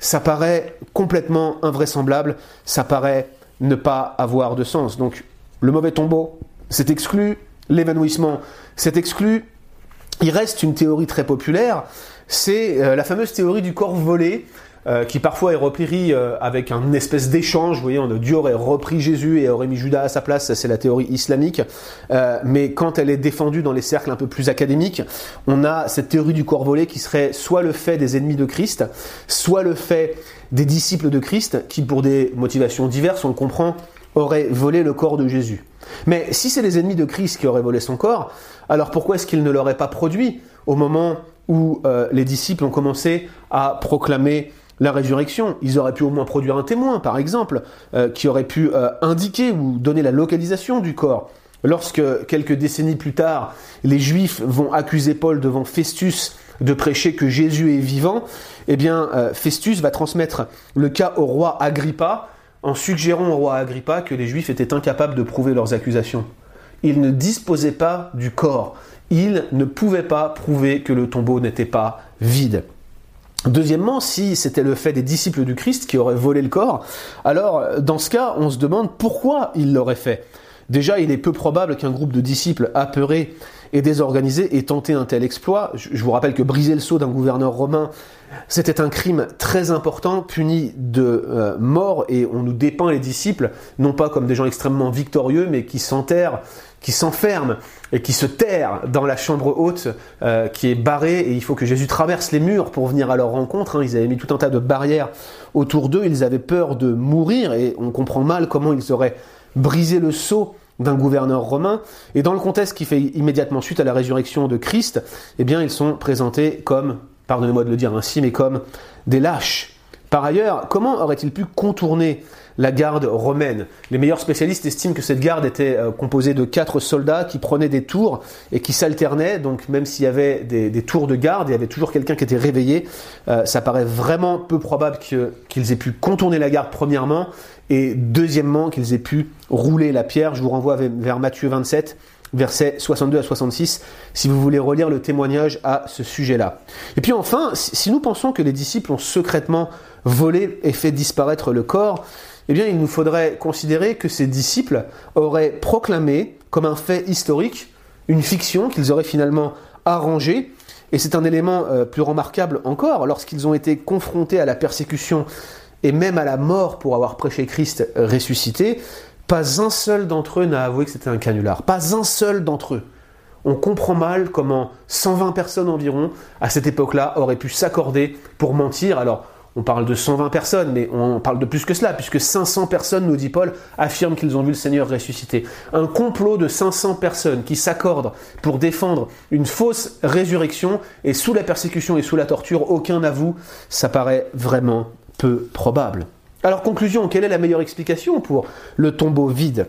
Ça paraît complètement invraisemblable, ça paraît ne pas avoir de sens. Donc le mauvais tombeau, c'est exclu, l'évanouissement, c'est exclu, il reste une théorie très populaire, c'est euh, la fameuse théorie du corps volé, euh, qui parfois est repris euh, avec un espèce d'échange. Vous voyez, Dieu aurait repris Jésus et aurait mis Judas à sa place, c'est la théorie islamique. mais quand elle est défendue dans les cercles un peu plus académiques, on a cette théorie du corps volé qui serait soit le fait des ennemis de Christ, soit le fait des disciples de Christ, qui pour des motivations diverses, on le comprend, auraient volé le corps de Jésus. Mais si c'est les ennemis de Christ qui auraient volé son corps, alors pourquoi est-ce qu'il ne l'aurait pas produit au moment où euh, les disciples ont commencé à proclamer la résurrection? Ils auraient pu au moins produire un témoin, par exemple, euh, qui aurait pu euh, indiquer ou donner la localisation du corps. Lorsque, quelques décennies plus tard, les Juifs vont accuser Paul devant Festus de prêcher que Jésus est vivant, eh bien, Festus va transmettre le cas au roi Agrippa, en suggérant au roi Agrippa que les Juifs étaient incapables de prouver leurs accusations. Ils ne disposaient pas du corps. Ils ne pouvaient pas prouver que le tombeau n'était pas vide. Deuxièmement, si c'était le fait des disciples du Christ qui auraient volé le corps, alors dans ce cas, on se demande pourquoi ils l'auraient fait. Déjà, il est peu probable qu'un groupe de disciples apeurés et désorganisés ait tenté un tel exploit. Je vous rappelle que briser le sceau d'un gouverneur romain, c'était un crime très important, puni de euh, mort, et on nous dépeint les disciples, non pas comme des gens extrêmement victorieux, mais qui s'enterrent, qui s'enferment et qui se terrent dans la chambre haute euh, qui est barrée, et il faut que Jésus traverse les murs pour venir à leur rencontre. Hein. Ils avaient mis tout un tas de barrières autour d'eux, ils avaient peur de mourir, et on comprend mal comment ils auraient briser le sceau d'un gouverneur romain. Et dans le contexte qui fait immédiatement suite à la résurrection de Christ, eh bien, ils sont présentés comme, pardonnez-moi de le dire ainsi, mais comme des lâches. Par ailleurs, comment aurait-il pu contourner la garde romaine? Les meilleurs spécialistes estiment que cette garde était euh, composée de quatre soldats qui prenaient des tours et qui s'alternaient. Donc même s'il y avait des, tours de garde, il y avait toujours quelqu'un qui était réveillé. Euh, ça paraît vraiment peu probable qu'ils aient pu contourner la garde premièrement et deuxièmement qu'ils aient pu rouler la pierre. Je vous renvoie vers Matthieu 27 versets 62 à 66, si vous voulez relire le témoignage à ce sujet-là. Et puis enfin, si nous pensons que les disciples ont secrètement volé et fait disparaître le corps, eh bien il nous faudrait considérer que ces disciples auraient proclamé comme un fait historique une fiction qu'ils auraient finalement arrangée. Et c'est un élément euh, plus remarquable encore, lorsqu'ils ont été confrontés à la persécution et même à la mort pour avoir prêché Christ ressuscité, pas un seul d'entre eux n'a avoué que c'était un canular. Pas un seul d'entre eux. On comprend mal comment 120 personnes environ, à cette époque-là, auraient pu s'accorder pour mentir. Alors, on parle de 120 personnes, mais on parle de plus que cela, puisque 500 personnes, nous dit Paul, affirment qu'ils ont vu le Seigneur ressuscité. Un complot de 500 personnes qui s'accordent pour défendre une fausse résurrection, et sous la persécution et sous la torture, aucun n'avoue, ça paraît vraiment peu probable. Alors conclusion, quelle est la meilleure explication pour le tombeau vide?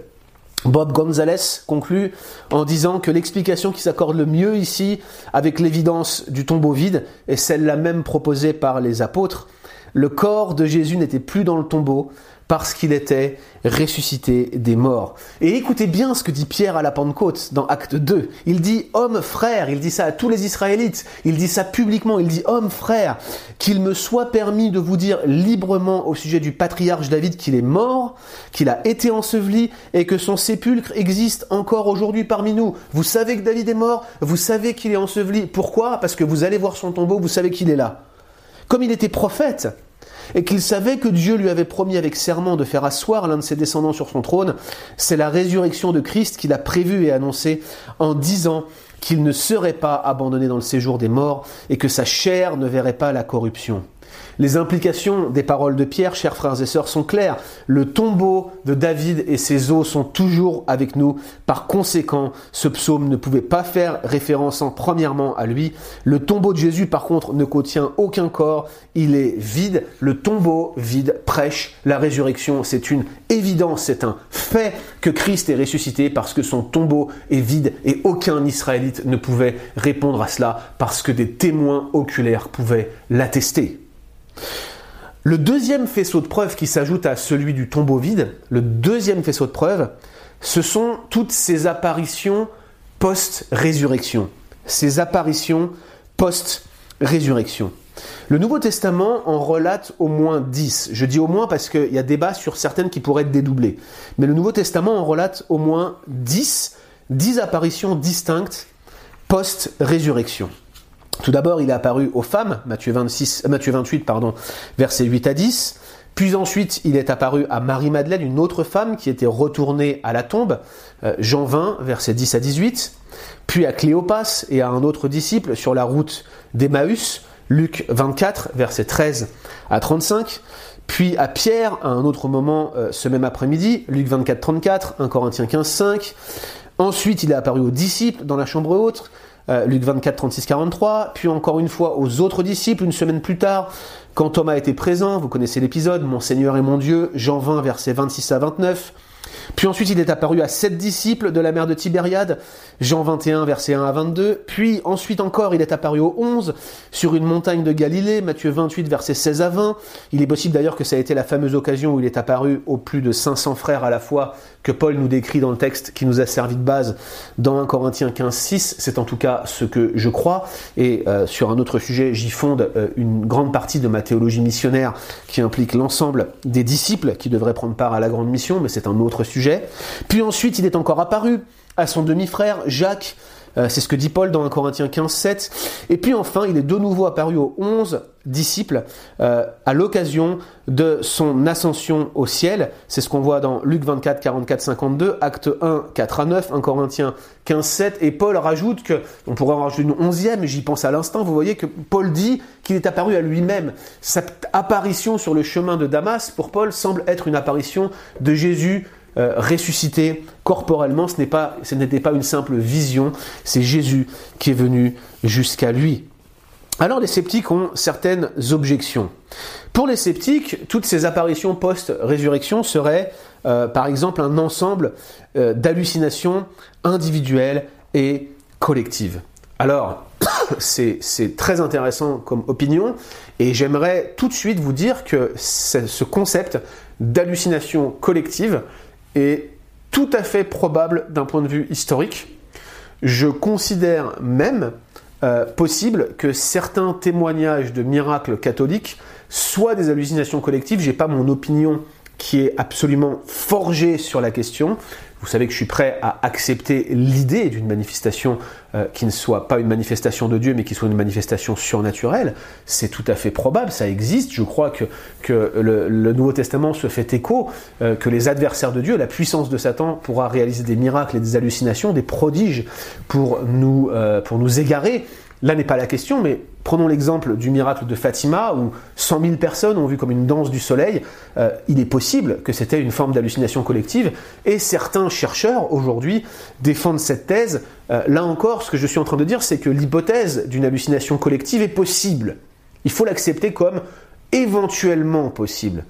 Bob Gonzalez conclut en disant que l'explication qui s'accorde le mieux ici avec l'évidence du tombeau vide est celle-là même proposée par les apôtres. Le corps de Jésus n'était plus dans le tombeau, parce qu'il était ressuscité des morts. Et écoutez bien ce que dit Pierre à la Pentecôte dans Acte 2. Il dit homme frère, il dit ça à tous les Israélites, il dit ça publiquement, il dit homme frère, qu'il me soit permis de vous dire librement au sujet du patriarche David qu'il est mort, qu'il a été enseveli et que son sépulcre existe encore aujourd'hui parmi nous. Vous savez que David est mort, vous savez qu'il est enseveli. Pourquoi? Parce que vous allez voir son tombeau, vous savez qu'il est là. Comme il était prophète, et qu'il savait que Dieu lui avait promis avec serment de faire asseoir l'un de ses descendants sur son trône, c'est la résurrection de Christ qu'il a prévue et annoncée en disant qu'il ne serait pas abandonné dans le séjour des morts et que sa chair ne verrait pas la corruption. Les implications des paroles de Pierre, chers frères et sœurs, sont claires. Le tombeau de David et ses os sont toujours avec nous. Par conséquent, ce psaume ne pouvait pas faire référence en premièrement à lui. Le tombeau de Jésus, par contre, ne contient aucun corps. Il est vide. Le tombeau vide prêche la résurrection. C'est une évidence, c'est un fait que Christ est ressuscité parce que son tombeau est vide et aucun Israélite ne pouvait répondre à cela parce que des témoins oculaires pouvaient l'attester. Le deuxième faisceau de preuve qui s'ajoute à celui du tombeau vide, le deuxième faisceau de preuve, ce sont toutes ces apparitions post-résurrection. Ces apparitions post-résurrection. Le Nouveau Testament en relate au moins dix. Je dis au moins parce qu'il y a débat sur certaines qui pourraient être dédoublées. Mais le Nouveau Testament en relate au moins dix, dix apparitions distinctes post-résurrection. Tout d'abord, il est apparu aux femmes, Matthieu, 26, euh, Matthieu 28, pardon, versets 8 à 10. Puis ensuite, il est apparu à Marie-Madeleine, une autre femme qui était retournée à la tombe, euh, Jean 20, versets 10 à 18. Puis à Cléopas et à un autre disciple sur la route d'Emmaüs, Luc 24, versets 13 à 35. Puis à Pierre, à un autre moment euh, ce même après-midi, Luc 24, 34, 1 Corinthiens 15, 5. Ensuite, il est apparu aux disciples dans la chambre haute, euh, Luc 24, 36, 43, puis encore une fois aux autres disciples une semaine plus tard, quand Thomas était présent, vous connaissez l'épisode, Mon Seigneur et mon Dieu, Jean 20, versets 26 à 29, puis ensuite, il est apparu à sept disciples de la mère de Tibériade, Jean 21, versets 1 à 22. Puis ensuite encore, il est apparu aux 11 sur une montagne de Galilée, Matthieu 28, versets 16 à 20. Il est possible d'ailleurs que ça a été la fameuse occasion où il est apparu aux plus de 500 frères à la fois que Paul nous décrit dans le texte qui nous a servi de base dans 1 Corinthiens 15, 6. C'est en tout cas ce que je crois. Et euh, sur un autre sujet, j'y fonde euh, une grande partie de ma théologie missionnaire qui implique l'ensemble des disciples qui devraient prendre part à la grande mission, mais c'est un autre sujet. Puis ensuite, il est encore apparu à son demi-frère Jacques. Euh, c'est ce que dit Paul dans 1 Corinthiens 15, 7. Et puis enfin, il est de nouveau apparu aux 11 disciples euh, à l'occasion de son ascension au ciel. C'est ce qu'on voit dans Luc 24, 44, 52, Acte 1, 4 à 9, 1 Corinthiens 15, 7. Et Paul rajoute que, on pourrait en rajouter une onzième, j'y pense à l'instant, vous voyez que Paul dit qu'il est apparu à lui-même. Cette apparition sur le chemin de Damas, pour Paul, semble être une apparition de Jésus euh, ressuscité corporellement, ce n'était pas une simple vision, c'est Jésus qui est venu jusqu'à lui. Alors les sceptiques ont certaines objections. Pour les sceptiques, toutes ces apparitions post-résurrection seraient euh, par exemple un ensemble euh, d'hallucinations individuelles et collectives. Alors, c'est très intéressant comme opinion et j'aimerais tout de suite vous dire que ce concept d'hallucination collective est tout à fait probable d'un point de vue historique. Je considère même euh, possible que certains témoignages de miracles catholiques soient des hallucinations collectives. J'ai pas mon opinion qui est absolument forgée sur la question. Vous savez que je suis prêt à accepter l'idée d'une manifestation euh, qui ne soit pas une manifestation de Dieu, mais qui soit une manifestation surnaturelle. C'est tout à fait probable, ça existe. Je crois que, que le, Nouveau Testament se fait écho, euh, que les adversaires de Dieu, la puissance de Satan, pourra réaliser des miracles et des hallucinations, des prodiges pour nous, euh, pour nous égarer. Là n'est pas la question, mais prenons l'exemple du miracle de Fatima, où 100 000 personnes ont vu comme une danse du soleil. Euh, il est possible que c'était une forme d'hallucination collective, et certains chercheurs aujourd'hui défendent cette thèse. Euh, là encore, ce que je suis en train de dire, c'est que l'hypothèse d'une hallucination collective est possible. Il faut l'accepter comme éventuellement possible.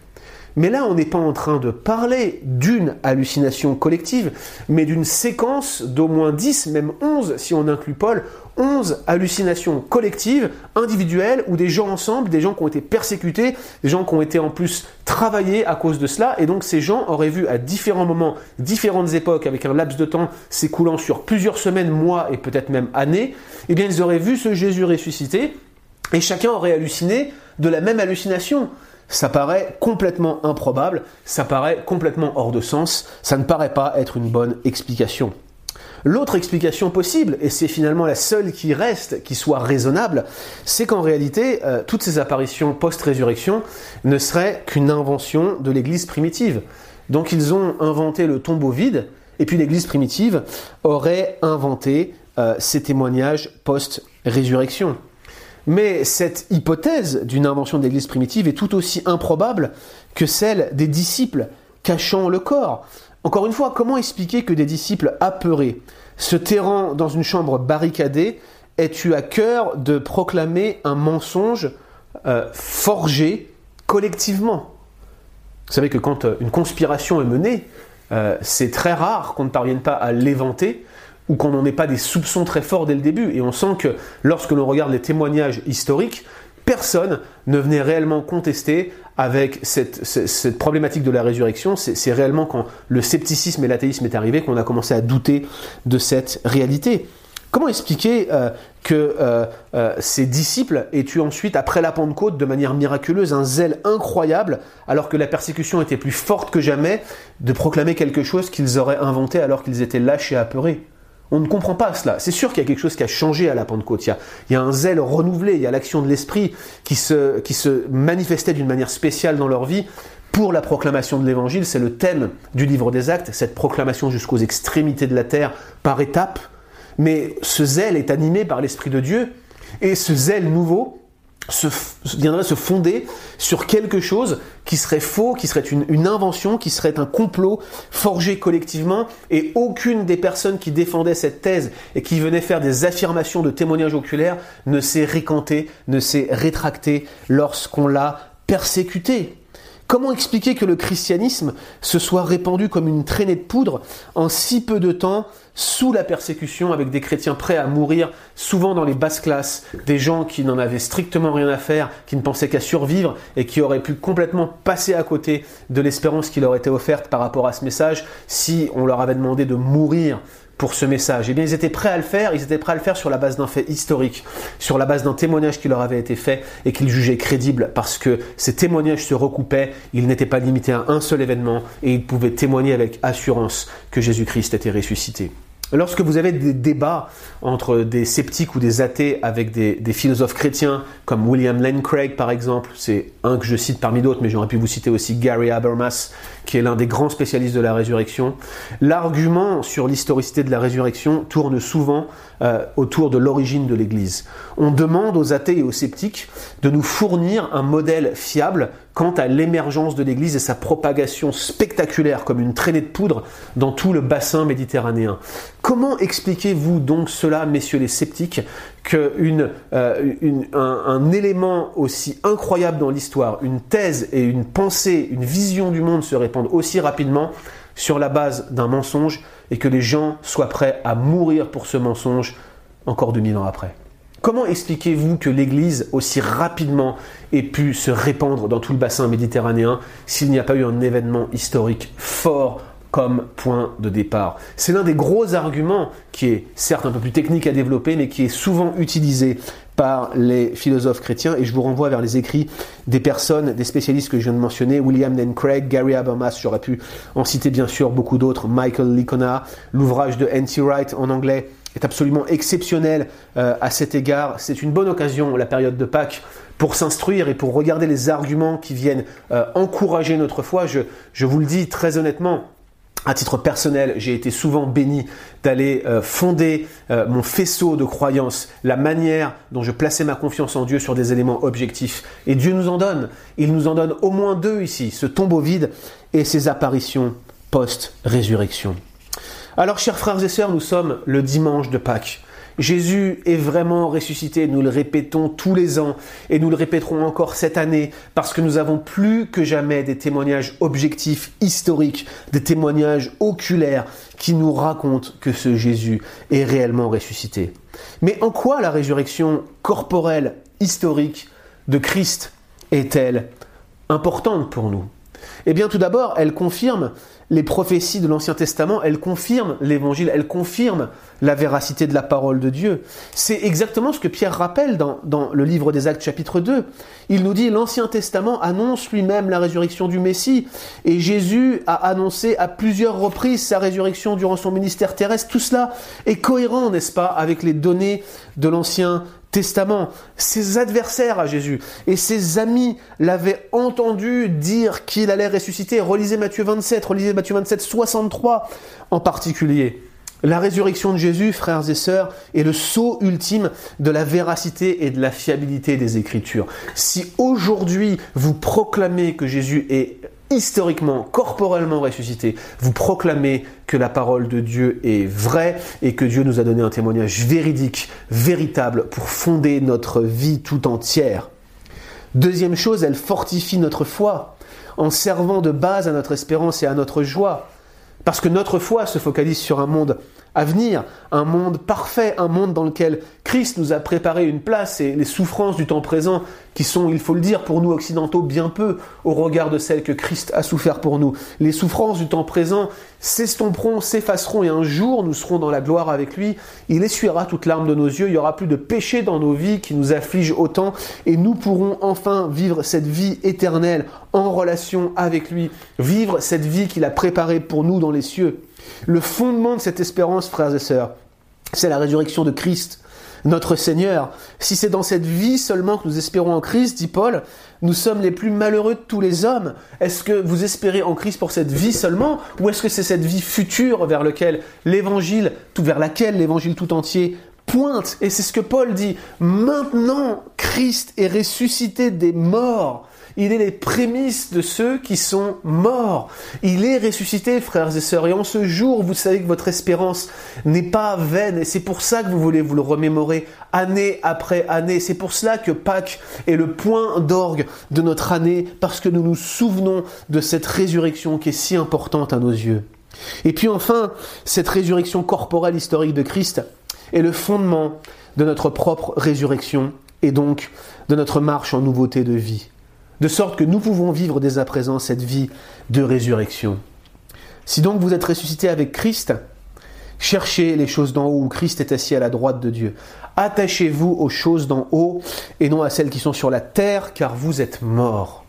Mais là, on n'est pas en train de parler d'une hallucination collective, mais d'une séquence d'au moins 10, même 11, si on inclut Paul, 11 hallucinations collectives, individuelles, où des gens ensemble, des gens qui ont été persécutés, des gens qui ont été en plus travaillés à cause de cela, et donc ces gens auraient vu à différents moments, différentes époques, avec un laps de temps s'écoulant sur plusieurs semaines, mois et peut-être même années, eh bien ils auraient vu ce Jésus ressuscité, et chacun aurait halluciné de la même hallucination. Ça paraît complètement improbable, ça paraît complètement hors de sens, ça ne paraît pas être une bonne explication. L'autre explication possible, et c'est finalement la seule qui reste, qui soit raisonnable, c'est qu'en réalité, euh, toutes ces apparitions post-résurrection ne seraient qu'une invention de l'Église primitive. Donc ils ont inventé le tombeau vide, et puis l'Église primitive aurait inventé euh, ces témoignages post-résurrection. Mais cette hypothèse d'une invention de l'Église primitive est tout aussi improbable que celle des disciples cachant le corps. Encore une fois, comment expliquer que des disciples apeurés, se terrant dans une chambre barricadée, aient eu à cœur de proclamer un mensonge euh, forgé collectivement? Vous savez que quand euh, une conspiration est menée, euh, c'est très rare qu'on ne parvienne pas à l'éventer ou qu'on n'en ait pas des soupçons très forts dès le début. Et on sent que lorsque l'on regarde les témoignages historiques, personne ne venait réellement contester avec cette, problématique de la résurrection. C'est réellement quand le scepticisme et l'athéisme est arrivé qu'on a commencé à douter de cette réalité. Comment expliquer euh, que euh, euh, ces disciples aient eu ensuite, après la Pentecôte, de manière miraculeuse, un zèle incroyable, alors que la persécution était plus forte que jamais, de proclamer quelque chose qu'ils auraient inventé alors qu'ils étaient lâches et apeurés? On ne comprend pas cela. C'est sûr qu'il y a quelque chose qui a changé à la Pentecôte. Il y a, un zèle renouvelé, il y a l'action de l'Esprit qui se, manifestait d'une manière spéciale dans leur vie pour la proclamation de l'Évangile. C'est le thème du livre des actes, cette proclamation jusqu'aux extrémités de la terre par étapes. Mais ce zèle est animé par l'Esprit de Dieu. Et ce zèle nouveau, se, viendrait se fonder sur quelque chose qui serait faux, qui serait une, invention, qui serait un complot forgé collectivement, et aucune des personnes qui défendaient cette thèse et qui venaient faire des affirmations de témoignages oculaires ne s'est récanté, ne s'est rétracté lorsqu'on l'a persécuté. Comment expliquer que le christianisme se soit répandu comme une traînée de poudre en si peu de temps sous la persécution avec des chrétiens prêts à mourir, souvent dans les basses classes, des gens qui n'en avaient strictement rien à faire, qui ne pensaient qu'à survivre et qui auraient pu complètement passer à côté de l'espérance qui leur était offerte par rapport à ce message si on leur avait demandé de mourir pour ce message. Eh bien, ils étaient prêts à le faire, ils étaient prêts à le faire sur la base d'un fait historique, sur la base d'un témoignage qui leur avait été fait et qu'ils jugeaient crédible parce que ces témoignages se recoupaient, ils n'étaient pas limités à un seul événement et ils pouvaient témoigner avec assurance que Jésus-Christ était ressuscité. Lorsque vous avez des débats entre des sceptiques ou des athées avec des, philosophes chrétiens comme William Lane Craig par exemple, c'est un que je cite parmi d'autres, mais j'aurais pu vous citer aussi Gary Habermas, qui est l'un des grands spécialistes de la résurrection, l'argument sur l'historicité de la résurrection tourne souvent euh, autour de l'origine de l'Église. On demande aux athées et aux sceptiques de nous fournir un modèle fiable quant à l'émergence de l'Église et sa propagation spectaculaire comme une traînée de poudre dans tout le bassin méditerranéen. Comment expliquez-vous donc cela, messieurs les sceptiques, qu'un euh, élément aussi incroyable dans l'histoire, une thèse et une pensée, une vision du monde se répandent aussi rapidement sur la base d'un mensonge et que les gens soient prêts à mourir pour ce mensonge encore 2000 ans après. Comment expliquez-vous que l'Église aussi rapidement ait pu se répandre dans tout le bassin méditerranéen s'il n'y a pas eu un événement historique fort comme point de départ C'est l'un des gros arguments qui est certes un peu plus technique à développer, mais qui est souvent utilisé par les philosophes chrétiens, et je vous renvoie vers les écrits des personnes, des spécialistes que je viens de mentionner, William Lane Craig, Gary Habermas, j'aurais pu en citer bien sûr beaucoup d'autres, Michael Licona, l'ouvrage de N.T. Wright en anglais, est absolument exceptionnel euh, à cet égard. C'est une bonne occasion, la période de Pâques, pour s'instruire et pour regarder les arguments qui viennent euh, encourager notre foi. Je, je, vous le dis très honnêtement, à titre personnel, j'ai été souvent béni d'aller euh, fonder mon faisceau de croyances, la manière dont je plaçais ma confiance en Dieu sur des éléments objectifs. Et Dieu nous en donne. Il nous en donne au moins deux ici, ce tombeau vide et ces apparitions post-résurrection. Alors, chers frères et sœurs, nous sommes le dimanche de Pâques. Jésus est vraiment ressuscité, nous le répétons tous les ans et nous le répéterons encore cette année parce que nous avons plus que jamais des témoignages objectifs, historiques, des témoignages oculaires qui nous racontent que ce Jésus est réellement ressuscité. Mais en quoi la résurrection corporelle, historique de Christ est-elle importante pour nous? Eh bien tout d'abord, elle confirme les prophéties de l'Ancien Testament, elles confirment l'évangile, elles confirment la véracité de la parole de Dieu. C'est exactement ce que Pierre rappelle dans, le livre des Actes chapitre 2. Il nous dit l'Ancien Testament annonce lui-même la résurrection du Messie et Jésus a annoncé à plusieurs reprises sa résurrection durant son ministère terrestre. Tout cela est cohérent, n'est-ce pas, avec les données de l'Ancien. Ses adversaires à Jésus et ses amis l'avaient entendu dire qu'il allait ressusciter. Relisez Matthieu 27, relisez Matthieu 27, 63 en particulier. La résurrection de Jésus, frères et sœurs, est le saut ultime de la véracité et de la fiabilité des Écritures. Si aujourd'hui vous proclamez que Jésus est historiquement, corporellement ressuscité, vous proclamez que la parole de Dieu est vraie et que Dieu nous a donné un témoignage véridique, véritable, pour fonder notre vie tout entière. Deuxième chose, elle fortifie notre foi en servant de base à notre espérance et à notre joie. Parce que notre foi se focalise sur un monde à un monde parfait, un monde dans lequel Christ nous a préparé une place et les souffrances du temps présent, qui sont, il faut le dire, pour nous occidentaux bien peu au regard de celles que Christ a souffert pour nous. Les souffrances du temps présent s'estomperont, s'effaceront et un jour nous serons dans la gloire avec lui. Il essuiera toute larme de nos yeux, il n'y aura plus de péché dans nos vies qui nous affligent autant et nous pourrons enfin vivre cette vie éternelle en relation avec lui, vivre cette vie qu'il a préparée pour nous dans les cieux. Le fondement de cette espérance, frères et sœurs, c'est la résurrection de Christ, notre Seigneur. Si c'est dans cette vie seulement que nous espérons en Christ, dit Paul, nous sommes les plus malheureux de tous les hommes. Est-ce que vous espérez en Christ pour cette vie seulement, ou est-ce que c'est cette vie future vers laquelle l'évangile, vers laquelle l'évangile tout entier pointe? Et c'est ce que Paul dit. Maintenant, Christ est ressuscité des morts. Il est les prémices de ceux qui sont morts. Il est ressuscité, frères et sœurs. Et en ce jour, vous savez que votre espérance n'est pas vaine. Et c'est pour ça que vous voulez vous le remémorer année après année. C'est pour cela que Pâques est le point d'orgue de notre année, parce que nous nous souvenons de cette résurrection qui est si importante à nos yeux. Et puis enfin, cette résurrection corporelle historique de Christ est le fondement de notre propre résurrection et donc de notre marche en nouveauté de vie de sorte que nous pouvons vivre dès à présent cette vie de résurrection. Si donc vous êtes ressuscité avec Christ, cherchez les choses d'en haut où Christ est assis à la droite de Dieu. Attachez-vous aux choses d'en haut et non à celles qui sont sur la terre, car vous êtes morts.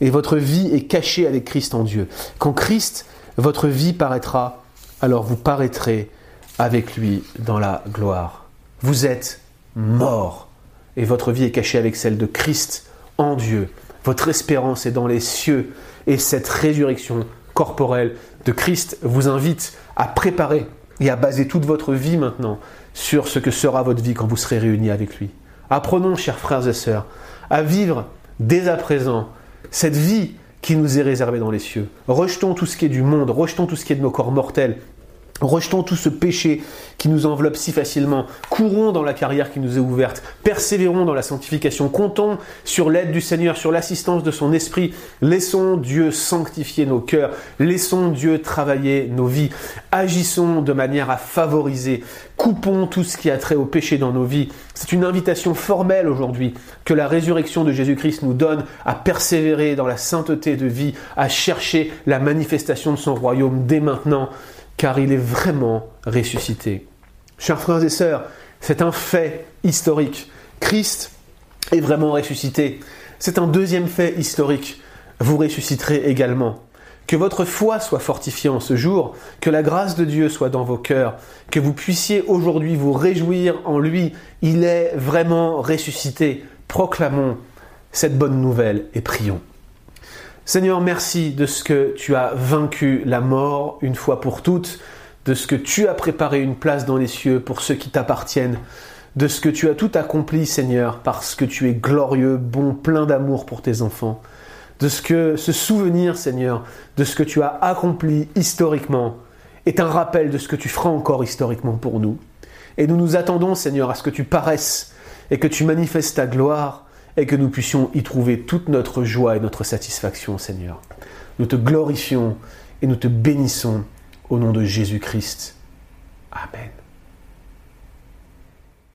Et votre vie est cachée avec Christ en Dieu. Quand Christ, votre vie paraîtra, alors vous paraîtrez avec lui dans la gloire. Vous êtes morts et votre vie est cachée avec celle de Christ en Dieu. Votre espérance est dans les cieux et cette résurrection corporelle de Christ vous invite à préparer et à baser toute votre vie maintenant sur ce que sera votre vie quand vous serez réunis avec lui. Apprenons, chers frères et sœurs, à vivre dès à présent cette vie qui nous est réservée dans les cieux. Rejetons tout ce qui est du monde, rejetons tout ce qui est de nos corps mortels, Rejetons tout ce péché qui nous enveloppe si facilement. Courons dans la carrière qui nous est ouverte. Persévérons dans la sanctification. Comptons sur l'aide du Seigneur, sur l'assistance de son Esprit. Laissons Dieu sanctifier nos cœurs. Laissons Dieu travailler nos vies. Agissons de manière à favoriser. Coupons tout ce qui a trait au péché dans nos vies. C'est une invitation formelle aujourd'hui que la résurrection de Jésus-Christ nous donne à persévérer dans la sainteté de vie, à chercher la manifestation de son royaume dès maintenant car il est vraiment ressuscité. Chers frères et sœurs, c'est un fait historique. Christ est vraiment ressuscité. C'est un deuxième fait historique. Vous ressusciterez également. Que votre foi soit fortifiée en ce jour, que la grâce de Dieu soit dans vos cœurs, que vous puissiez aujourd'hui vous réjouir en lui. Il est vraiment ressuscité. Proclamons cette bonne nouvelle et prions. Seigneur, merci de ce que tu as vaincu la mort une fois pour toutes, de ce que tu as préparé une place dans les cieux pour ceux qui t'appartiennent, de ce que tu as tout accompli, Seigneur, parce que tu es glorieux, bon, plein d'amour pour tes enfants, de ce que ce souvenir, Seigneur, de ce que tu as accompli historiquement est un rappel de ce que tu feras encore historiquement pour nous. Et nous nous attendons, Seigneur, à ce que tu paraisses et que tu manifestes ta gloire et que nous puissions y trouver toute notre joie et notre satisfaction, Seigneur. Nous te glorifions et nous te bénissons au nom de Jésus-Christ. Amen.